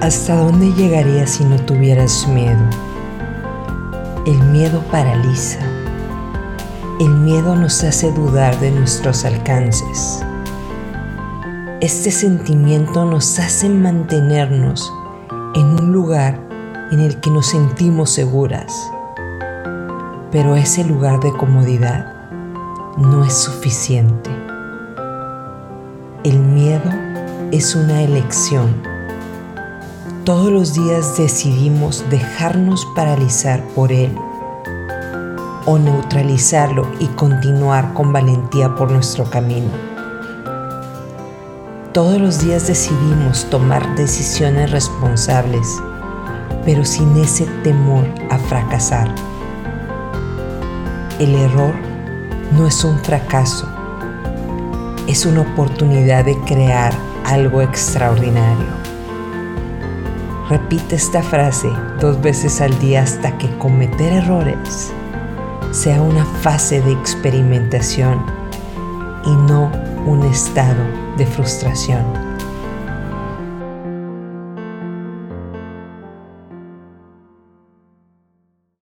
¿Hasta dónde llegarías si no tuvieras miedo? El miedo paraliza. El miedo nos hace dudar de nuestros alcances. Este sentimiento nos hace mantenernos en un lugar en el que nos sentimos seguras. Pero ese lugar de comodidad no es suficiente. El miedo es una elección todos los días decidimos dejarnos paralizar por él o neutralizarlo y continuar con valentía por nuestro camino. Todos los días decidimos tomar decisiones responsables, pero sin ese temor a fracasar. El error no es un fracaso, es una oportunidad de crear algo extraordinario. Repite esta frase dos veces al día hasta que cometer errores sea una fase de experimentación y no un estado de frustración.